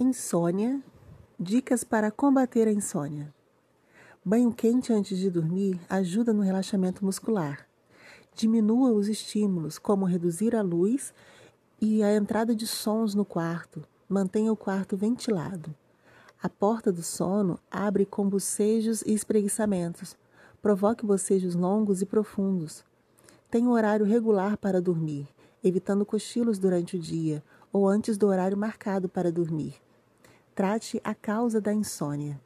Insônia. Dicas para combater a insônia. Banho quente antes de dormir ajuda no relaxamento muscular. Diminua os estímulos, como reduzir a luz e a entrada de sons no quarto. Mantenha o quarto ventilado. A porta do sono abre com bocejos e espreguiçamentos. Provoque bocejos longos e profundos. Tenha um horário regular para dormir, evitando cochilos durante o dia ou antes do horário marcado para dormir. Trate a causa da insônia.